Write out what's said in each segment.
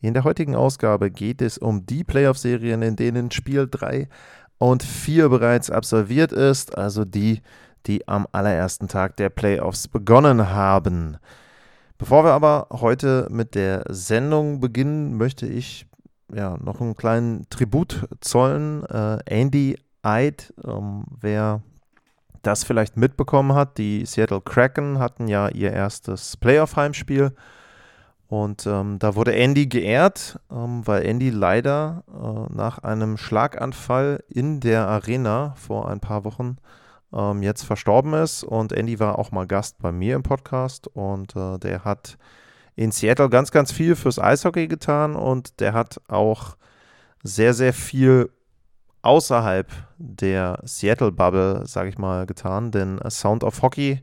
In der heutigen Ausgabe geht es um die Playoff-Serien, in denen Spiel 3 und 4 bereits absolviert ist, also die, die am allerersten Tag der Playoffs begonnen haben. Bevor wir aber heute mit der Sendung beginnen, möchte ich ja, noch einen kleinen Tribut zollen. Äh, Andy Eid, ähm, wer das vielleicht mitbekommen hat, die Seattle Kraken hatten ja ihr erstes Playoff-Heimspiel. Und ähm, da wurde Andy geehrt, ähm, weil Andy leider äh, nach einem Schlaganfall in der Arena vor ein paar Wochen ähm, jetzt verstorben ist. Und Andy war auch mal Gast bei mir im Podcast. Und äh, der hat in Seattle ganz, ganz viel fürs Eishockey getan. Und der hat auch sehr, sehr viel außerhalb der Seattle-Bubble, sage ich mal, getan, denn Sound of Hockey,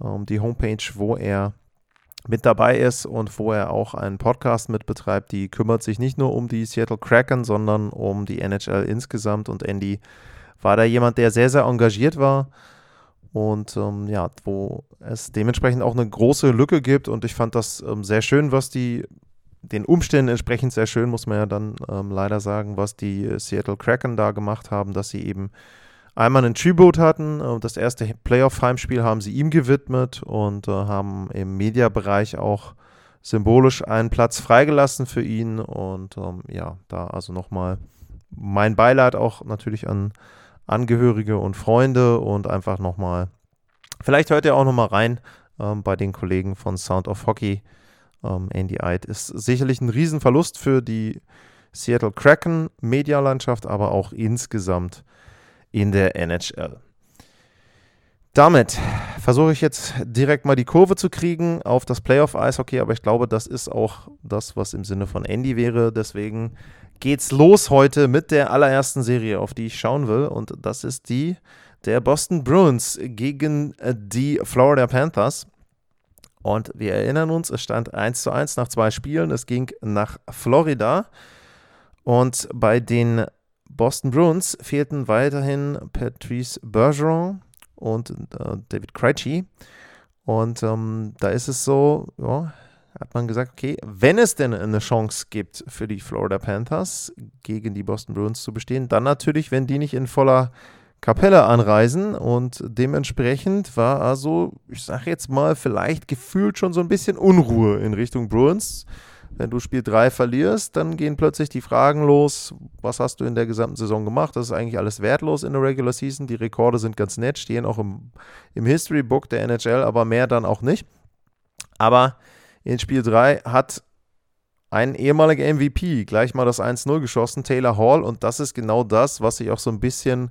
ähm, die Homepage, wo er mit dabei ist und wo er auch einen Podcast mit betreibt, die kümmert sich nicht nur um die Seattle Kraken, sondern um die NHL insgesamt. Und Andy war da jemand, der sehr, sehr engagiert war? Und ähm, ja, wo es dementsprechend auch eine große Lücke gibt. Und ich fand das ähm, sehr schön, was die den Umständen entsprechend sehr schön, muss man ja dann ähm, leider sagen, was die Seattle Kraken da gemacht haben, dass sie eben einmal einen Tribute hatten. Äh, das erste Playoff-Heimspiel haben sie ihm gewidmet und äh, haben im Mediabereich auch symbolisch einen Platz freigelassen für ihn. Und ähm, ja, da also nochmal mein Beileid auch natürlich an Angehörige und Freunde und einfach nochmal, vielleicht hört ihr auch nochmal rein ähm, bei den Kollegen von Sound of Hockey ähm, Andy Eid ist sicherlich ein Riesenverlust für die Seattle Kraken Medialandschaft, aber auch insgesamt in der NHL. Damit versuche ich jetzt direkt mal die Kurve zu kriegen auf das Playoff-Eishockey, aber ich glaube, das ist auch das, was im Sinne von Andy wäre. Deswegen geht's los heute mit der allerersten Serie, auf die ich schauen will. Und das ist die der Boston Bruins gegen die Florida Panthers. Und wir erinnern uns, es stand 1 zu 1 nach zwei Spielen. Es ging nach Florida. Und bei den Boston Bruins fehlten weiterhin Patrice Bergeron und äh, David Krejci. Und ähm, da ist es so, ja, hat man gesagt, okay, wenn es denn eine Chance gibt für die Florida Panthers gegen die Boston Bruins zu bestehen, dann natürlich, wenn die nicht in voller Kapelle anreisen und dementsprechend war also, ich sage jetzt mal, vielleicht gefühlt schon so ein bisschen Unruhe in Richtung Bruins. Wenn du Spiel 3 verlierst, dann gehen plötzlich die Fragen los, was hast du in der gesamten Saison gemacht? Das ist eigentlich alles wertlos in der Regular Season. Die Rekorde sind ganz nett, stehen auch im, im History Book der NHL, aber mehr dann auch nicht. Aber in Spiel 3 hat ein ehemaliger MVP gleich mal das 1-0 geschossen, Taylor Hall, und das ist genau das, was sich auch so ein bisschen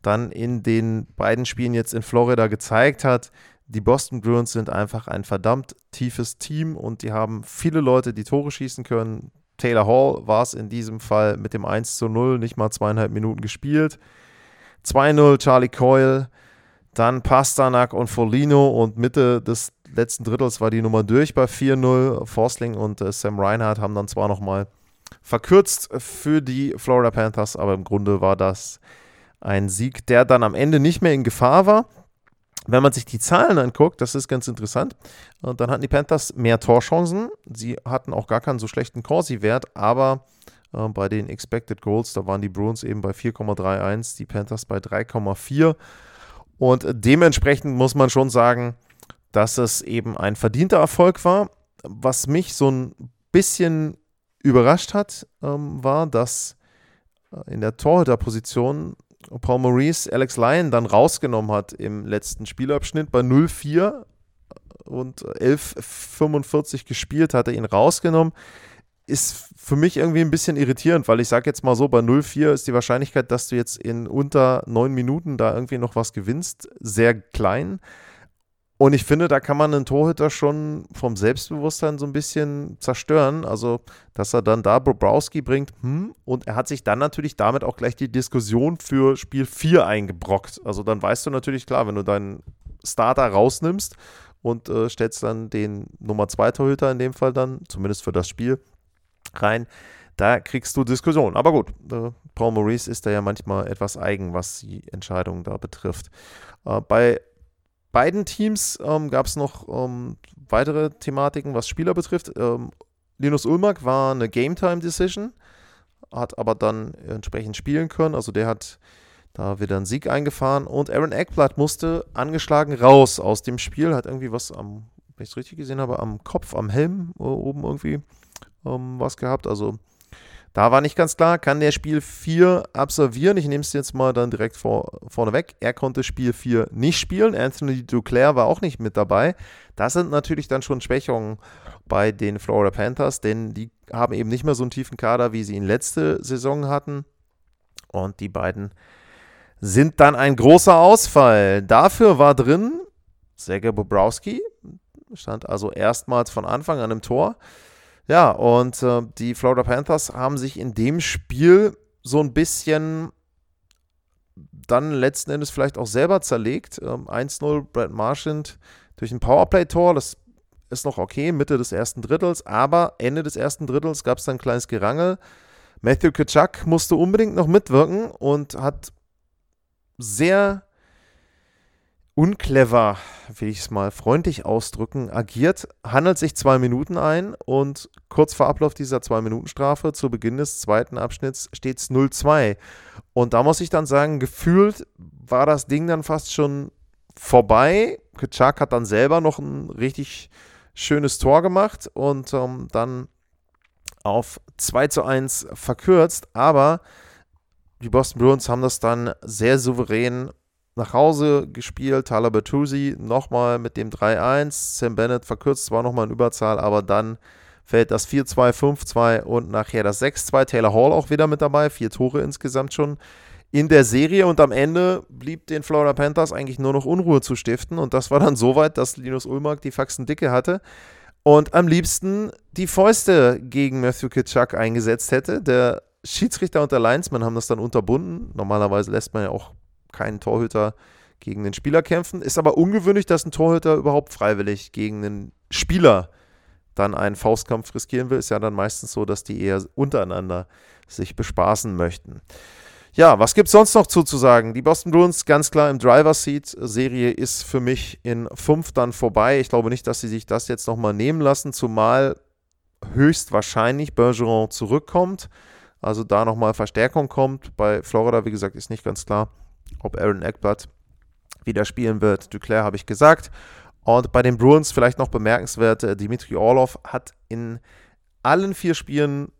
dann in den beiden Spielen jetzt in Florida gezeigt hat. Die Boston Bruins sind einfach ein verdammt tiefes Team und die haben viele Leute, die Tore schießen können. Taylor Hall war es in diesem Fall mit dem 1 zu 0, nicht mal zweieinhalb Minuten gespielt. 2-0 Charlie Coyle, dann Pasternak und Folino und Mitte des letzten Drittels war die Nummer durch bei 4-0. Forsling und äh, Sam Reinhardt haben dann zwar nochmal verkürzt für die Florida Panthers, aber im Grunde war das ein Sieg, der dann am Ende nicht mehr in Gefahr war. Wenn man sich die Zahlen anguckt, das ist ganz interessant, dann hatten die Panthers mehr Torchancen. Sie hatten auch gar keinen so schlechten Corsi-Wert, aber äh, bei den Expected Goals, da waren die Bruins eben bei 4,31, die Panthers bei 3,4. Und dementsprechend muss man schon sagen, dass es eben ein verdienter Erfolg war. Was mich so ein bisschen überrascht hat, ähm, war, dass äh, in der Torhüterposition Paul Maurice Alex Lyon dann rausgenommen hat im letzten Spielabschnitt bei 0-4 und 11:45 gespielt hat er ihn rausgenommen. Ist für mich irgendwie ein bisschen irritierend, weil ich sage jetzt mal so, bei 0-4 ist die Wahrscheinlichkeit, dass du jetzt in unter neun Minuten da irgendwie noch was gewinnst, sehr klein. Und ich finde, da kann man einen Torhüter schon vom Selbstbewusstsein so ein bisschen zerstören. Also, dass er dann da Bobrowski bringt, hm, und er hat sich dann natürlich damit auch gleich die Diskussion für Spiel 4 eingebrockt. Also, dann weißt du natürlich klar, wenn du deinen Starter rausnimmst und äh, stellst dann den Nummer 2 Torhüter in dem Fall dann, zumindest für das Spiel, rein, da kriegst du Diskussionen. Aber gut, äh, Paul Maurice ist da ja manchmal etwas eigen, was die Entscheidungen da betrifft. Äh, bei beiden Teams ähm, gab es noch ähm, weitere Thematiken, was Spieler betrifft. Ähm, Linus Ulmark war eine Game-Time-Decision, hat aber dann entsprechend spielen können. Also der hat da wieder einen Sieg eingefahren. Und Aaron Eckblatt musste angeschlagen raus aus dem Spiel, hat irgendwie was am, wenn ich es richtig gesehen habe, am Kopf, am Helm äh, oben irgendwie ähm, was gehabt. Also da war nicht ganz klar, kann der Spiel 4 absolvieren? Ich nehme es jetzt mal dann direkt vor, vorne weg. Er konnte Spiel 4 nicht spielen. Anthony Duclair war auch nicht mit dabei. Das sind natürlich dann schon Schwächungen bei den Florida Panthers, denn die haben eben nicht mehr so einen tiefen Kader, wie sie ihn letzte Saison hatten. Und die beiden sind dann ein großer Ausfall. Dafür war drin Sergej Bobrowski, stand also erstmals von Anfang an im Tor. Ja, und äh, die Florida Panthers haben sich in dem Spiel so ein bisschen dann letzten Endes vielleicht auch selber zerlegt. Ähm, 1-0 Brad Marchand durch ein Powerplay-Tor, das ist noch okay, Mitte des ersten Drittels, aber Ende des ersten Drittels gab es dann ein kleines Gerangel. Matthew Kitschak musste unbedingt noch mitwirken und hat sehr unclever, will ich es mal freundlich ausdrücken, agiert, handelt sich zwei Minuten ein und kurz vor Ablauf dieser Zwei-Minuten-Strafe zu Beginn des zweiten Abschnitts steht es 0-2. Und da muss ich dann sagen, gefühlt war das Ding dann fast schon vorbei. Kaczak hat dann selber noch ein richtig schönes Tor gemacht und ähm, dann auf 2 zu 1 verkürzt, aber die Boston Bruins haben das dann sehr souverän nach Hause gespielt. Tyler Bertuzzi nochmal mit dem 3-1. Sam Bennett verkürzt zwar nochmal in Überzahl, aber dann fällt das 4-2, 5-2 und nachher das 6-2. Taylor Hall auch wieder mit dabei. Vier Tore insgesamt schon in der Serie und am Ende blieb den Florida Panthers eigentlich nur noch Unruhe zu stiften und das war dann soweit, dass Linus Ulmark die Faxen dicke hatte und am liebsten die Fäuste gegen Matthew Kitschak eingesetzt hätte. Der Schiedsrichter und der Linesman haben das dann unterbunden. Normalerweise lässt man ja auch keinen Torhüter gegen den Spieler kämpfen. Ist aber ungewöhnlich, dass ein Torhüter überhaupt freiwillig gegen einen Spieler dann einen Faustkampf riskieren will. Ist ja dann meistens so, dass die eher untereinander sich bespaßen möchten. Ja, was gibt es sonst noch zuzusagen? Die Boston Bruins ganz klar im Driver Seat. Serie ist für mich in fünf dann vorbei. Ich glaube nicht, dass sie sich das jetzt nochmal nehmen lassen, zumal höchstwahrscheinlich Bergeron zurückkommt. Also da nochmal Verstärkung kommt. Bei Florida, wie gesagt, ist nicht ganz klar, ob Aaron Eckblatt wieder spielen wird. Duclair habe ich gesagt. Und bei den Bruins vielleicht noch bemerkenswert, äh, Dimitri Orlov hat in allen vier Spielen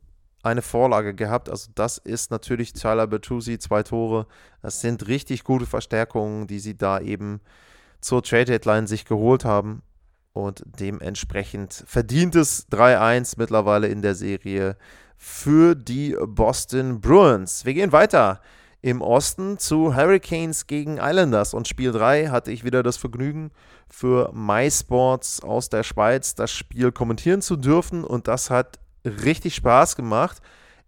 eine Vorlage gehabt. Also das ist natürlich Tyler Bertuzzi, zwei Tore. Das sind richtig gute Verstärkungen, die sie da eben zur Trade Deadline sich geholt haben. Und dementsprechend verdientes 3-1 mittlerweile in der Serie für die Boston Bruins. Wir gehen weiter im Osten zu Hurricanes gegen Islanders. Und Spiel 3 hatte ich wieder das Vergnügen, für MySports aus der Schweiz das Spiel kommentieren zu dürfen. Und das hat richtig Spaß gemacht.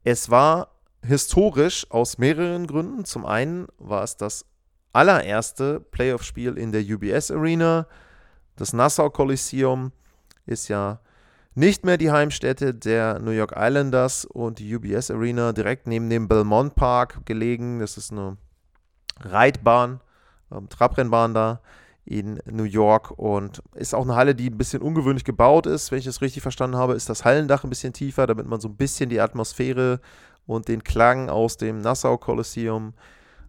Es war historisch aus mehreren Gründen. Zum einen war es das allererste Playoff-Spiel in der UBS Arena. Das Nassau Coliseum ist ja nicht mehr die Heimstätte der New York Islanders und die UBS Arena direkt neben dem Belmont Park gelegen. Das ist eine Reitbahn, ähm, Trabrennbahn da in New York und ist auch eine Halle, die ein bisschen ungewöhnlich gebaut ist. Wenn ich es richtig verstanden habe, ist das Hallendach ein bisschen tiefer, damit man so ein bisschen die Atmosphäre und den Klang aus dem Nassau Coliseum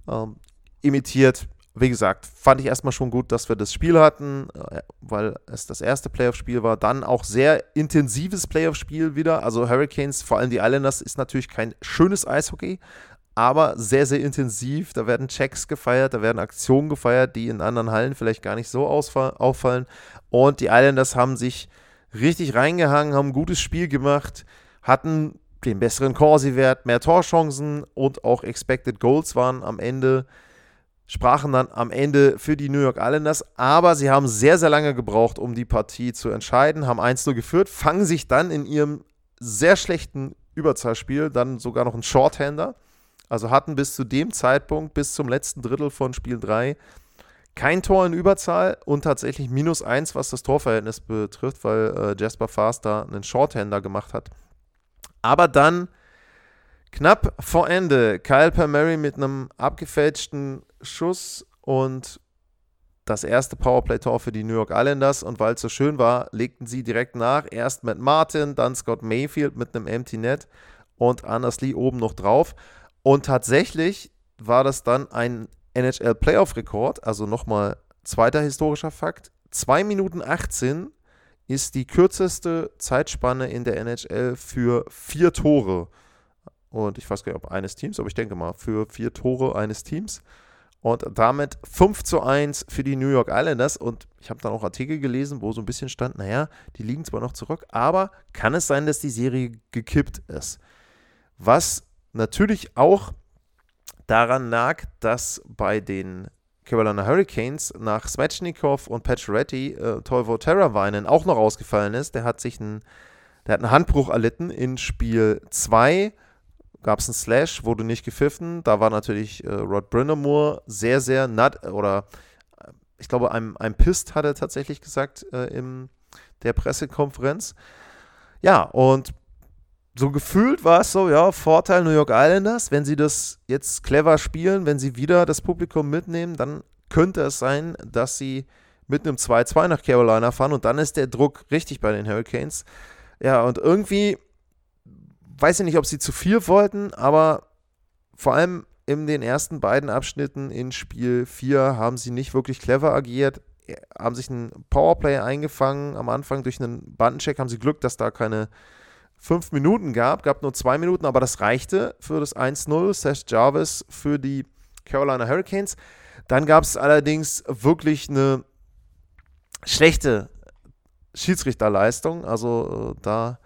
ähm, imitiert wie gesagt, fand ich erstmal schon gut, dass wir das Spiel hatten, äh, weil es das erste Playoff-Spiel war. Dann auch sehr intensives Playoff-Spiel wieder. Also Hurricanes, vor allem die Islanders, ist natürlich kein schönes Eishockey, aber sehr, sehr intensiv. Da werden Checks gefeiert, da werden Aktionen gefeiert, die in anderen Hallen vielleicht gar nicht so auffallen. Und die Islanders haben sich richtig reingehangen, haben ein gutes Spiel gemacht, hatten den besseren Corsi-Wert, mehr Torchancen und auch Expected Goals waren am Ende sprachen dann am Ende für die New York Islanders, aber sie haben sehr, sehr lange gebraucht, um die Partie zu entscheiden, haben 1-0 geführt, fangen sich dann in ihrem sehr schlechten Überzahlspiel dann sogar noch einen Shorthander, also hatten bis zu dem Zeitpunkt, bis zum letzten Drittel von Spiel 3, kein Tor in Überzahl und tatsächlich minus 1, was das Torverhältnis betrifft, weil äh, Jasper Fast da einen Shorthander gemacht hat. Aber dann knapp vor Ende Kyle Palmieri mit einem abgefälschten Schuss und das erste Powerplay-Tor für die New York Islanders. Und weil es so schön war, legten sie direkt nach. Erst mit Martin, dann Scott Mayfield mit einem Empty Net und Anders Lee oben noch drauf. Und tatsächlich war das dann ein NHL Playoff-Rekord, also nochmal zweiter historischer Fakt. 2 Minuten 18 ist die kürzeste Zeitspanne in der NHL für vier Tore. Und ich weiß gar nicht, ob eines Teams, aber ich denke mal, für vier Tore eines Teams. Und damit 5 zu 1 für die New York Islanders. Und ich habe dann auch Artikel gelesen, wo so ein bisschen stand, naja, die liegen zwar noch zurück, aber kann es sein, dass die Serie gekippt ist? Was natürlich auch daran lag, dass bei den Carolina Hurricanes nach Svechnikov und Pacioretty äh, Teuvo Terravainen auch noch ausgefallen ist. Der hat sich einen, der hat einen Handbruch erlitten in Spiel 2 gab es einen Slash, wurde nicht gepfiffen. Da war natürlich äh, Rod Brindamore sehr, sehr nut oder äh, ich glaube, ein, ein Pist hat er tatsächlich gesagt äh, in der Pressekonferenz. Ja, und so gefühlt war es so, ja, Vorteil New York Islanders, wenn sie das jetzt clever spielen, wenn sie wieder das Publikum mitnehmen, dann könnte es sein, dass sie mit einem 2-2 nach Carolina fahren und dann ist der Druck richtig bei den Hurricanes. Ja, und irgendwie weiß ich nicht, ob sie zu viel wollten, aber vor allem in den ersten beiden Abschnitten in Spiel 4 haben sie nicht wirklich clever agiert, haben sich ein Powerplay eingefangen. Am Anfang durch einen Bandencheck haben sie Glück, dass da keine fünf Minuten gab, gab nur zwei Minuten, aber das reichte für das 1-0. Seth Jarvis für die Carolina Hurricanes. Dann gab es allerdings wirklich eine schlechte Schiedsrichterleistung. Also äh, da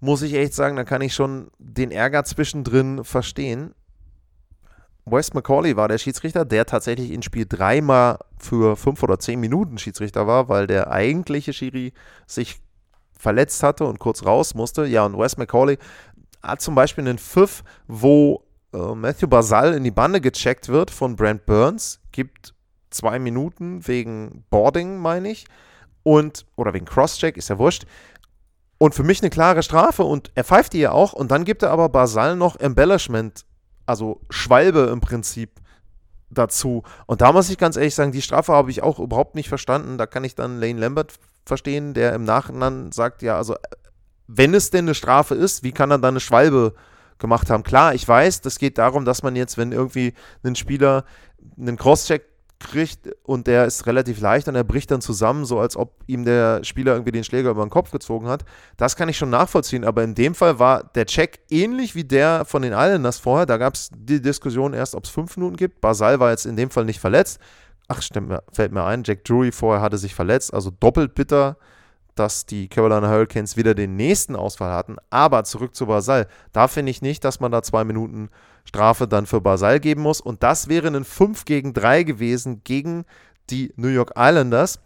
muss ich echt sagen, da kann ich schon den Ärger zwischendrin verstehen. Wes McCauley war der Schiedsrichter, der tatsächlich in Spiel 3 mal für 5 oder 10 Minuten Schiedsrichter war, weil der eigentliche Schiri sich verletzt hatte und kurz raus musste. Ja, und Wes McCauley hat zum Beispiel einen Pfiff, wo äh, Matthew Basal in die Bande gecheckt wird von Brent Burns, gibt zwei Minuten wegen Boarding, meine ich, und, oder wegen Crosscheck, ist ja wurscht. Und für mich eine klare Strafe und er pfeift die ja auch und dann gibt er aber Basal noch Embellishment, also Schwalbe im Prinzip dazu. Und da muss ich ganz ehrlich sagen, die Strafe habe ich auch überhaupt nicht verstanden. Da kann ich dann Lane Lambert verstehen, der im Nachhinein sagt, ja, also wenn es denn eine Strafe ist, wie kann er dann eine Schwalbe gemacht haben? Klar, ich weiß, das geht darum, dass man jetzt, wenn irgendwie ein Spieler einen Crosscheck kriegt und der ist relativ leicht und er bricht dann zusammen, so als ob ihm der Spieler irgendwie den Schläger über den Kopf gezogen hat. Das kann ich schon nachvollziehen, aber in dem Fall war der Check ähnlich wie der von den Islanders vorher. Da gab es die Diskussion erst, ob es fünf Minuten gibt. Basal war jetzt in dem Fall nicht verletzt. Ach, stimmt, fällt mir ein, Jack Drury vorher hatte sich verletzt, also doppelt bitter dass die Carolina Hurricanes wieder den nächsten Ausfall hatten. Aber zurück zu Basal. Da finde ich nicht, dass man da zwei Minuten Strafe dann für Basal geben muss. Und das wäre ein 5 gegen 3 gewesen gegen die New York Islanders.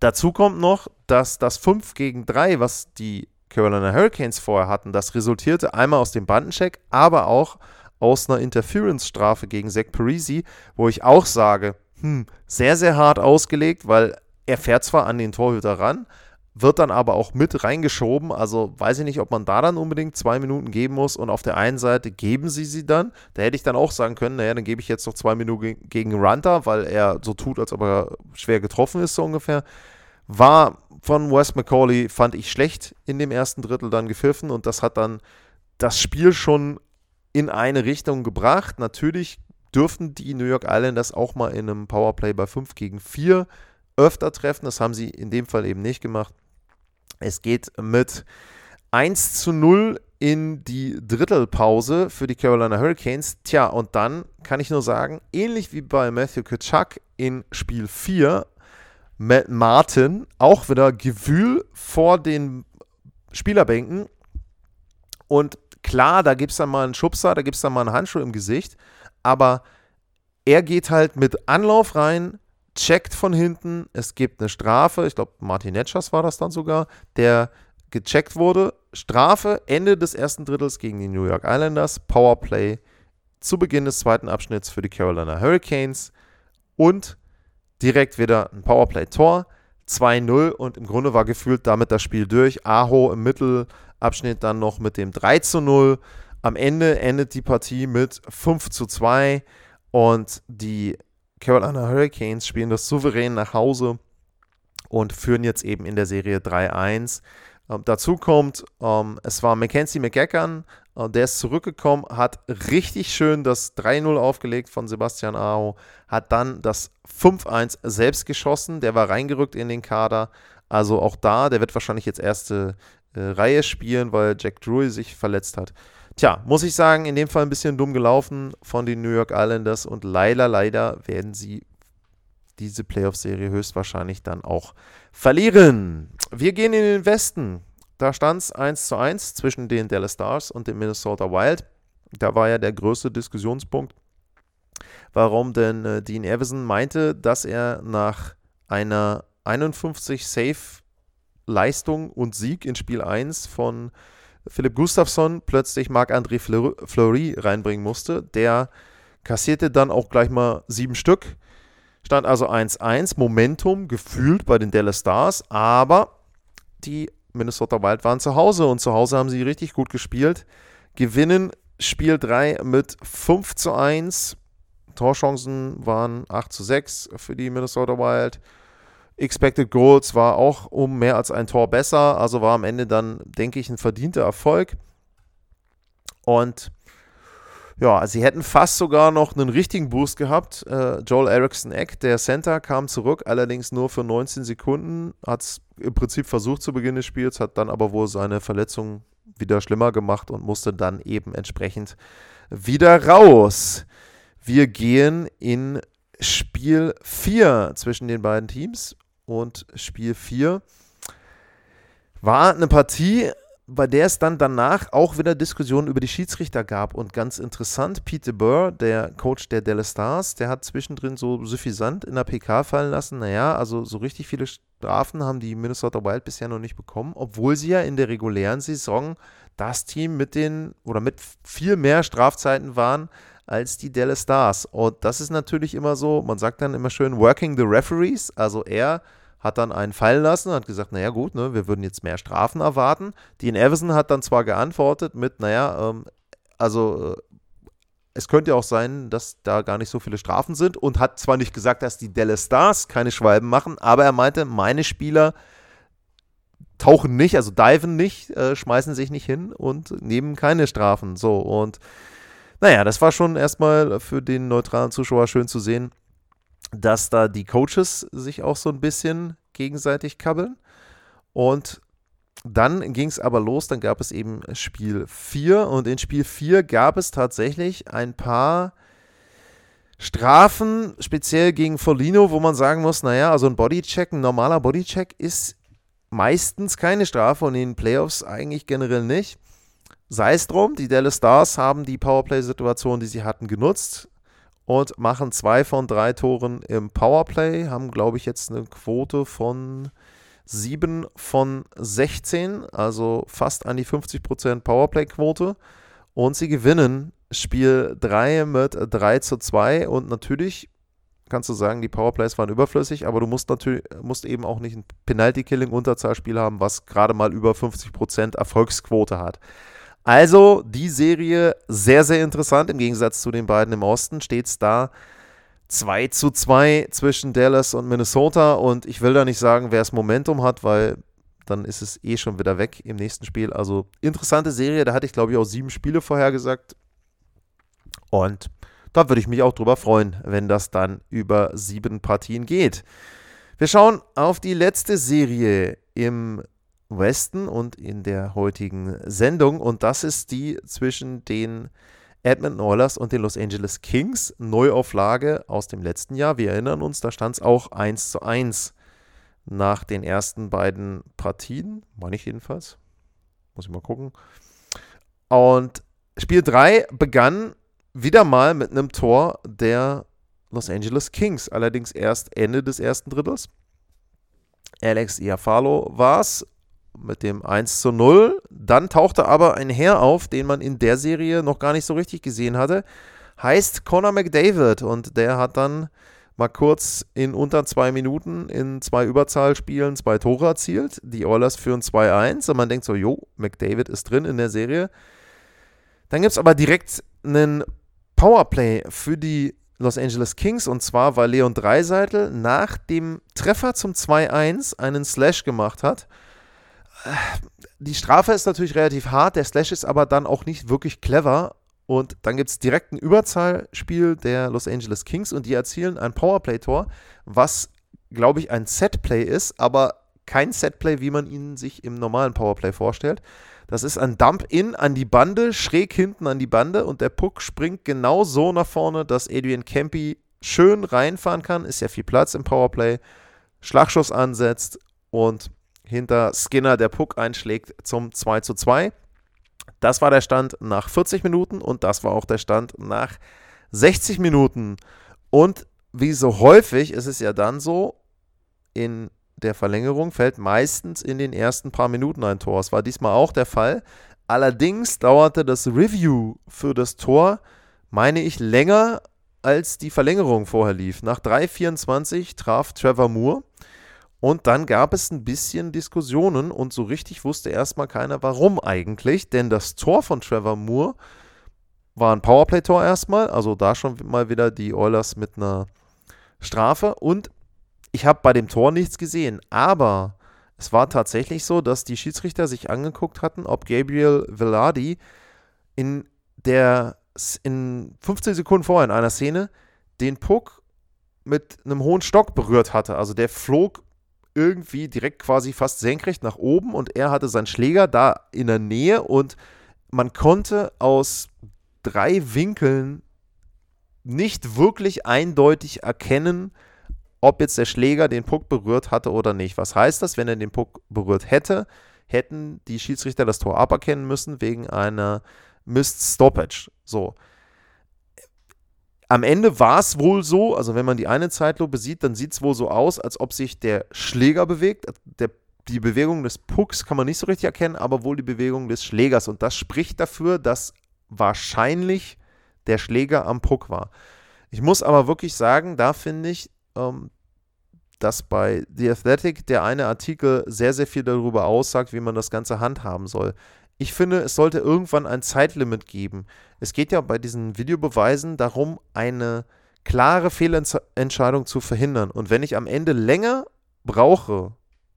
Dazu kommt noch, dass das 5 gegen 3, was die Carolina Hurricanes vorher hatten, das resultierte einmal aus dem Bandencheck, aber auch aus einer Interference-Strafe gegen Zach Parisi, wo ich auch sage, hm, sehr, sehr hart ausgelegt, weil er fährt zwar an den Torhüter ran, wird dann aber auch mit reingeschoben. Also weiß ich nicht, ob man da dann unbedingt zwei Minuten geben muss. Und auf der einen Seite geben sie sie dann. Da hätte ich dann auch sagen können, naja, dann gebe ich jetzt noch zwei Minuten gegen Runter, weil er so tut, als ob er schwer getroffen ist, so ungefähr. War von Wes McCauley, fand ich schlecht in dem ersten Drittel dann gepfiffen. Und das hat dann das Spiel schon in eine Richtung gebracht. Natürlich dürften die New York Islanders auch mal in einem Powerplay bei 5 gegen 4 öfter treffen. Das haben sie in dem Fall eben nicht gemacht. Es geht mit 1 zu 0 in die Drittelpause für die Carolina Hurricanes. Tja, und dann kann ich nur sagen, ähnlich wie bei Matthew Kitschak in Spiel 4, Matt Martin auch wieder Gewühl vor den Spielerbänken. Und klar, da gibt es dann mal einen Schubser, da gibt es dann mal einen Handschuh im Gesicht, aber er geht halt mit Anlauf rein, checkt von hinten, es gibt eine Strafe, ich glaube Martin Netschers war das dann sogar, der gecheckt wurde. Strafe, Ende des ersten Drittels gegen die New York Islanders, Powerplay zu Beginn des zweiten Abschnitts für die Carolina Hurricanes und direkt wieder ein Powerplay-Tor. 2-0 und im Grunde war gefühlt damit das Spiel durch. Aho im Mittelabschnitt dann noch mit dem 3-0. Am Ende endet die Partie mit 5 2 und die Carolina Hurricanes spielen das souverän nach Hause und führen jetzt eben in der Serie 3-1. Ähm, dazu kommt, ähm, es war Mackenzie McGackern, äh, der ist zurückgekommen, hat richtig schön das 3-0 aufgelegt von Sebastian Aho, hat dann das 5-1 selbst geschossen, der war reingerückt in den Kader. Also auch da, der wird wahrscheinlich jetzt erste äh, Reihe spielen, weil Jack Drury sich verletzt hat. Tja, muss ich sagen, in dem Fall ein bisschen dumm gelaufen von den New York Islanders und leider, leider werden sie diese Playoff-Serie höchstwahrscheinlich dann auch verlieren. Wir gehen in den Westen. Da stand es 1 zu 1 zwischen den Dallas Stars und den Minnesota Wild. Da war ja der größte Diskussionspunkt, warum denn äh, Dean Everson meinte, dass er nach einer 51 Safe-Leistung und Sieg in Spiel 1 von Philipp Gustafsson plötzlich Marc-André Fleury reinbringen musste. Der kassierte dann auch gleich mal sieben Stück. Stand also 1-1, Momentum gefühlt bei den Dallas Stars, aber die Minnesota Wild waren zu Hause und zu Hause haben sie richtig gut gespielt. Gewinnen Spiel 3 mit 5 zu 1. Torchancen waren 8 zu 6 für die Minnesota Wild. Expected Goals war auch um mehr als ein Tor besser, also war am Ende dann, denke ich, ein verdienter Erfolg. Und ja, sie hätten fast sogar noch einen richtigen Boost gehabt. Äh, Joel Erickson Eck, der Center, kam zurück, allerdings nur für 19 Sekunden. Hat es im Prinzip versucht zu Beginn des Spiels, hat dann aber wohl seine Verletzung wieder schlimmer gemacht und musste dann eben entsprechend wieder raus. Wir gehen in Spiel 4 zwischen den beiden Teams und Spiel 4 war eine Partie, bei der es dann danach auch wieder Diskussionen über die Schiedsrichter gab. Und ganz interessant, Peter Burr, der Coach der Dallas Stars, der hat zwischendrin so suffisant in der PK fallen lassen, naja, also so richtig viele Strafen haben die Minnesota Wild bisher noch nicht bekommen, obwohl sie ja in der regulären Saison das Team mit den oder mit viel mehr Strafzeiten waren als die Dallas Stars. Und das ist natürlich immer so, man sagt dann immer schön, working the referees, also er hat dann einen fallen lassen, hat gesagt, naja gut, ne, wir würden jetzt mehr Strafen erwarten. Dean Everson hat dann zwar geantwortet mit, naja, ähm, also äh, es könnte ja auch sein, dass da gar nicht so viele Strafen sind und hat zwar nicht gesagt, dass die Dallas Stars keine Schwalben machen, aber er meinte, meine Spieler tauchen nicht, also diven nicht, äh, schmeißen sich nicht hin und nehmen keine Strafen. So und naja, das war schon erstmal für den neutralen Zuschauer schön zu sehen, dass da die Coaches sich auch so ein bisschen gegenseitig kabbeln. Und dann ging es aber los, dann gab es eben Spiel 4 und in Spiel 4 gab es tatsächlich ein paar Strafen, speziell gegen Folino, wo man sagen muss, naja, also ein Bodycheck, ein normaler Bodycheck ist meistens keine Strafe und in den Playoffs eigentlich generell nicht. Sei es drum, die Dallas Stars haben die Powerplay-Situation, die sie hatten, genutzt und machen zwei von drei Toren im Powerplay, haben, glaube ich, jetzt eine Quote von 7 von 16, also fast an die 50% Powerplay-Quote. Und sie gewinnen Spiel 3 mit 3 zu 2. Und natürlich kannst du sagen, die Powerplays waren überflüssig, aber du musst natürlich musst eben auch nicht ein Penalty-Killing-Unterzahlspiel haben, was gerade mal über 50% Erfolgsquote hat. Also die Serie sehr, sehr interessant. Im Gegensatz zu den beiden im Osten steht es da 2 zu 2 zwischen Dallas und Minnesota. Und ich will da nicht sagen, wer das Momentum hat, weil dann ist es eh schon wieder weg im nächsten Spiel. Also interessante Serie. Da hatte ich, glaube ich, auch sieben Spiele vorhergesagt. Und da würde ich mich auch drüber freuen, wenn das dann über sieben Partien geht. Wir schauen auf die letzte Serie im Westen und in der heutigen Sendung. Und das ist die zwischen den Edmonton Oilers und den Los Angeles Kings. Neuauflage aus dem letzten Jahr. Wir erinnern uns, da stand es auch 1 zu 1 nach den ersten beiden Partien. Meine ich jedenfalls. Muss ich mal gucken. Und Spiel 3 begann wieder mal mit einem Tor der Los Angeles Kings, allerdings erst Ende des ersten Drittels. Alex Iafalo war es mit dem 1 zu 0. Dann tauchte aber ein Herr auf, den man in der Serie noch gar nicht so richtig gesehen hatte. Heißt Conor McDavid und der hat dann mal kurz in unter zwei Minuten in zwei Überzahlspielen zwei Tore erzielt. Die Oilers führen 2-1 und man denkt so, jo, McDavid ist drin in der Serie. Dann gibt es aber direkt einen Powerplay für die Los Angeles Kings und zwar, weil Leon Dreiseitel nach dem Treffer zum 2-1 einen Slash gemacht hat. Die Strafe ist natürlich relativ hart, der Slash ist aber dann auch nicht wirklich clever und dann gibt es direkt ein Überzahlspiel der Los Angeles Kings und die erzielen ein Powerplay-Tor, was, glaube ich, ein Setplay ist, aber kein Setplay, wie man ihn sich im normalen Powerplay vorstellt. Das ist ein Dump-In an die Bande, schräg hinten an die Bande und der Puck springt genau so nach vorne, dass Adrian Campy schön reinfahren kann. Ist ja viel Platz im Powerplay. Schlagschuss ansetzt und hinter Skinner der Puck einschlägt zum 2 zu 2. Das war der Stand nach 40 Minuten und das war auch der Stand nach 60 Minuten. Und wie so häufig ist es ja dann so, in der Verlängerung fällt meistens in den ersten paar Minuten ein Tor. Das war diesmal auch der Fall. Allerdings dauerte das Review für das Tor, meine ich, länger als die Verlängerung vorher lief. Nach 3,24 traf Trevor Moore und dann gab es ein bisschen Diskussionen und so richtig wusste erstmal keiner, warum eigentlich. Denn das Tor von Trevor Moore war ein Powerplay-Tor erstmal. Also da schon mal wieder die Oilers mit einer Strafe. Und ich habe bei dem Tor nichts gesehen. Aber es war tatsächlich so, dass die Schiedsrichter sich angeguckt hatten, ob Gabriel Velardi in der in 15 Sekunden vorher in einer Szene den Puck mit einem hohen Stock berührt hatte. Also der flog irgendwie direkt quasi fast senkrecht nach oben und er hatte seinen Schläger da in der Nähe und man konnte aus drei Winkeln nicht wirklich eindeutig erkennen, ob jetzt der Schläger den Puck berührt hatte oder nicht. Was heißt das? Wenn er den Puck berührt hätte, hätten die Schiedsrichter das Tor aberkennen müssen wegen einer Missed Stoppage. So am Ende war es wohl so, also wenn man die eine Zeitlupe sieht, dann sieht es wohl so aus, als ob sich der Schläger bewegt. Der, die Bewegung des Pucks kann man nicht so richtig erkennen, aber wohl die Bewegung des Schlägers. Und das spricht dafür, dass wahrscheinlich der Schläger am Puck war. Ich muss aber wirklich sagen, da finde ich, ähm, dass bei The Athletic der eine Artikel sehr, sehr viel darüber aussagt, wie man das Ganze handhaben soll. Ich finde, es sollte irgendwann ein Zeitlimit geben. Es geht ja bei diesen Videobeweisen darum, eine klare Fehlentscheidung zu verhindern. Und wenn ich am Ende länger brauche,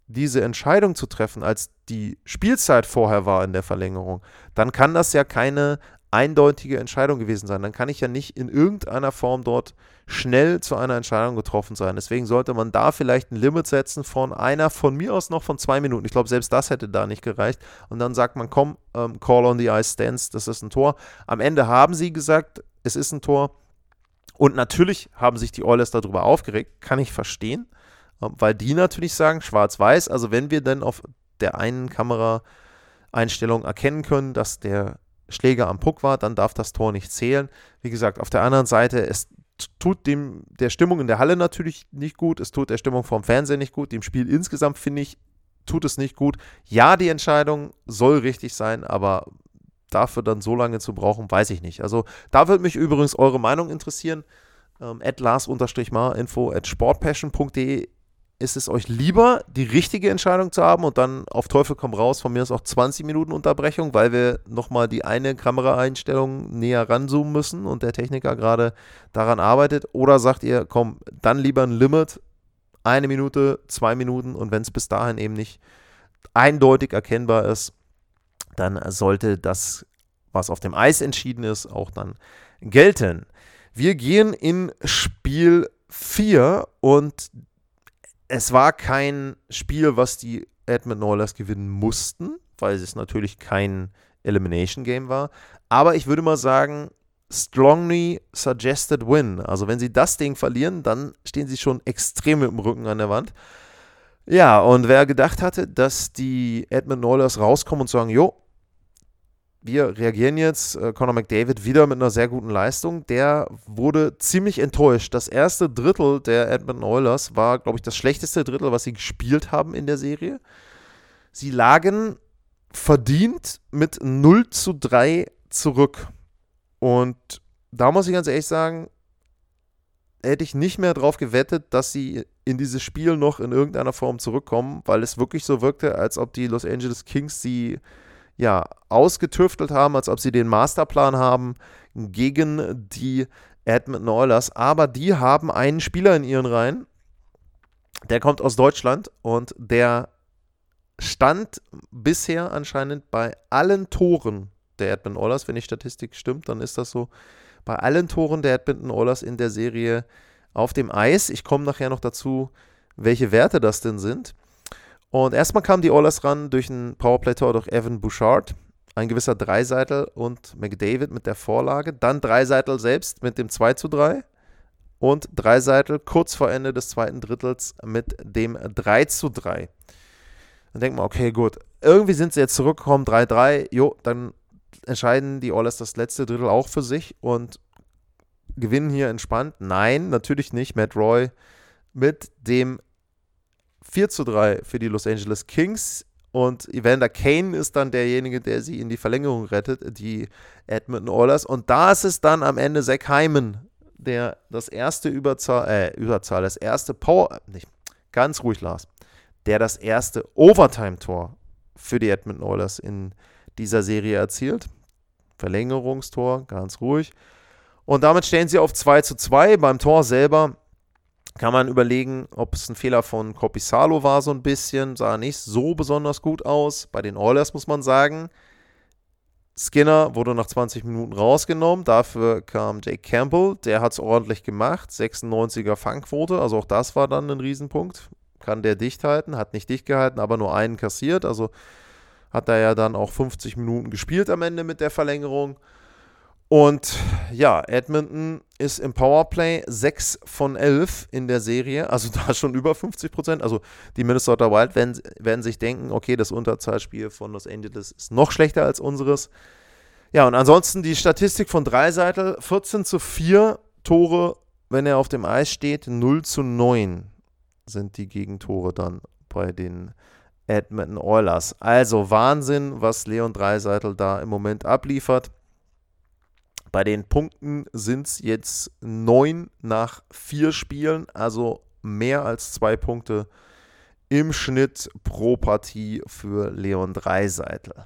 diese Entscheidung zu treffen, als die Spielzeit vorher war in der Verlängerung, dann kann das ja keine eindeutige Entscheidung gewesen sein. Dann kann ich ja nicht in irgendeiner Form dort schnell zu einer Entscheidung getroffen sein. Deswegen sollte man da vielleicht ein Limit setzen von einer, von mir aus noch von zwei Minuten. Ich glaube, selbst das hätte da nicht gereicht. Und dann sagt man, komm, ähm, Call on the Ice Stance, das ist ein Tor. Am Ende haben sie gesagt, es ist ein Tor. Und natürlich haben sich die Oilers darüber aufgeregt, kann ich verstehen, ähm, weil die natürlich sagen, schwarz-weiß, also wenn wir denn auf der einen Kameraeinstellung erkennen können, dass der Schläger am Puck war, dann darf das Tor nicht zählen. Wie gesagt, auf der anderen Seite, es tut dem der Stimmung in der Halle natürlich nicht gut, es tut der Stimmung vom Fernseher nicht gut, dem Spiel insgesamt finde ich, tut es nicht gut. Ja, die Entscheidung soll richtig sein, aber dafür dann so lange zu brauchen, weiß ich nicht. Also da würde mich übrigens eure Meinung interessieren. Ähm, at lars-info at sportpassion.de ist es euch lieber, die richtige Entscheidung zu haben und dann auf Teufel komm raus, von mir ist auch 20 Minuten Unterbrechung, weil wir nochmal die eine Kameraeinstellung näher ranzoomen müssen und der Techniker gerade daran arbeitet? Oder sagt ihr, komm, dann lieber ein Limit, eine Minute, zwei Minuten und wenn es bis dahin eben nicht eindeutig erkennbar ist, dann sollte das, was auf dem Eis entschieden ist, auch dann gelten. Wir gehen in Spiel 4 und es war kein Spiel, was die Edmund Oilers gewinnen mussten, weil es natürlich kein Elimination Game war. Aber ich würde mal sagen, strongly suggested win. Also wenn sie das Ding verlieren, dann stehen sie schon extrem mit dem Rücken an der Wand. Ja, und wer gedacht hatte, dass die Edmund Oilers rauskommen und sagen, jo, wir reagieren jetzt. Äh, Conor McDavid wieder mit einer sehr guten Leistung. Der wurde ziemlich enttäuscht. Das erste Drittel der Edmonton Oilers war, glaube ich, das schlechteste Drittel, was sie gespielt haben in der Serie. Sie lagen verdient mit 0 zu 3 zurück. Und da muss ich ganz ehrlich sagen, hätte ich nicht mehr darauf gewettet, dass sie in dieses Spiel noch in irgendeiner Form zurückkommen, weil es wirklich so wirkte, als ob die Los Angeles Kings sie ja ausgetüftelt haben, als ob sie den Masterplan haben gegen die Edmonton Oilers. Aber die haben einen Spieler in ihren Reihen, der kommt aus Deutschland und der stand bisher anscheinend bei allen Toren der Edmonton Oilers, wenn die Statistik stimmt, dann ist das so, bei allen Toren der Edmonton Oilers in der Serie auf dem Eis. Ich komme nachher noch dazu, welche Werte das denn sind. Und erstmal kamen die Oilers ran durch einen Powerplay-Tor durch Evan Bouchard, ein gewisser Dreiseitel und McDavid mit der Vorlage. Dann Dreiseitel selbst mit dem 2 zu 3 und Dreiseitel kurz vor Ende des zweiten Drittels mit dem 3 zu 3. Dann denkt man, okay, gut, irgendwie sind sie jetzt zurückgekommen, 3-3, jo, dann entscheiden die Oilers das letzte Drittel auch für sich und gewinnen hier entspannt. Nein, natürlich nicht. Matt Roy mit dem 4 zu 3 für die Los Angeles Kings. Und Evander Kane ist dann derjenige, der sie in die Verlängerung rettet, die Edmonton Oilers. Und da ist es dann am Ende Zach Hyman, der das erste Überzahl, äh, Überzahl, das erste Power, nicht, ganz ruhig las, der das erste Overtime-Tor für die Edmonton Oilers in dieser Serie erzielt. Verlängerungstor, ganz ruhig. Und damit stellen sie auf 2 zu 2. Beim Tor selber kann man überlegen, ob es ein Fehler von Copisalo war, so ein bisschen. Sah nicht so besonders gut aus. Bei den Oilers muss man sagen, Skinner wurde nach 20 Minuten rausgenommen. Dafür kam Jake Campbell. Der hat es ordentlich gemacht. 96er Fangquote. Also auch das war dann ein Riesenpunkt. Kann der dicht halten. Hat nicht dicht gehalten, aber nur einen kassiert. Also hat er ja dann auch 50 Minuten gespielt am Ende mit der Verlängerung. Und ja, Edmonton ist im Powerplay 6 von 11 in der Serie, also da schon über 50 Prozent. Also die Minnesota Wild werden, werden sich denken, okay, das Unterzahlspiel von Los Angeles ist noch schlechter als unseres. Ja, und ansonsten die Statistik von Dreiseitel, 14 zu 4 Tore, wenn er auf dem Eis steht, 0 zu 9 sind die Gegentore dann bei den Edmonton Oilers. Also Wahnsinn, was Leon Dreiseitel da im Moment abliefert. Bei den Punkten sind es jetzt neun nach vier Spielen, also mehr als zwei Punkte im Schnitt pro Partie für Leon Dreiseitel.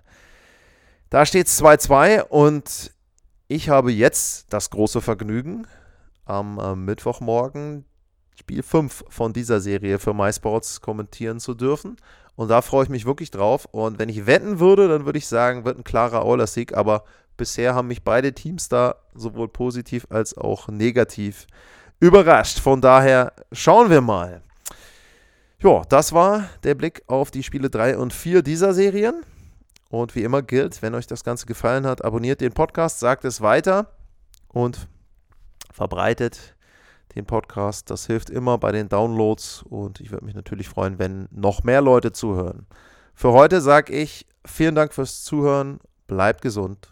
Da steht es 2-2 und ich habe jetzt das große Vergnügen, am äh, Mittwochmorgen Spiel 5 von dieser Serie für MySports kommentieren zu dürfen. Und da freue ich mich wirklich drauf. Und wenn ich wetten würde, dann würde ich sagen, wird ein klarer Oilers-Sieg. Aber bisher haben mich beide Teams da sowohl positiv als auch negativ überrascht. Von daher schauen wir mal. Ja, das war der Blick auf die Spiele 3 und 4 dieser Serien. Und wie immer gilt, wenn euch das Ganze gefallen hat, abonniert den Podcast, sagt es weiter und verbreitet den Podcast. Das hilft immer bei den Downloads und ich würde mich natürlich freuen, wenn noch mehr Leute zuhören. Für heute sage ich vielen Dank fürs Zuhören, bleibt gesund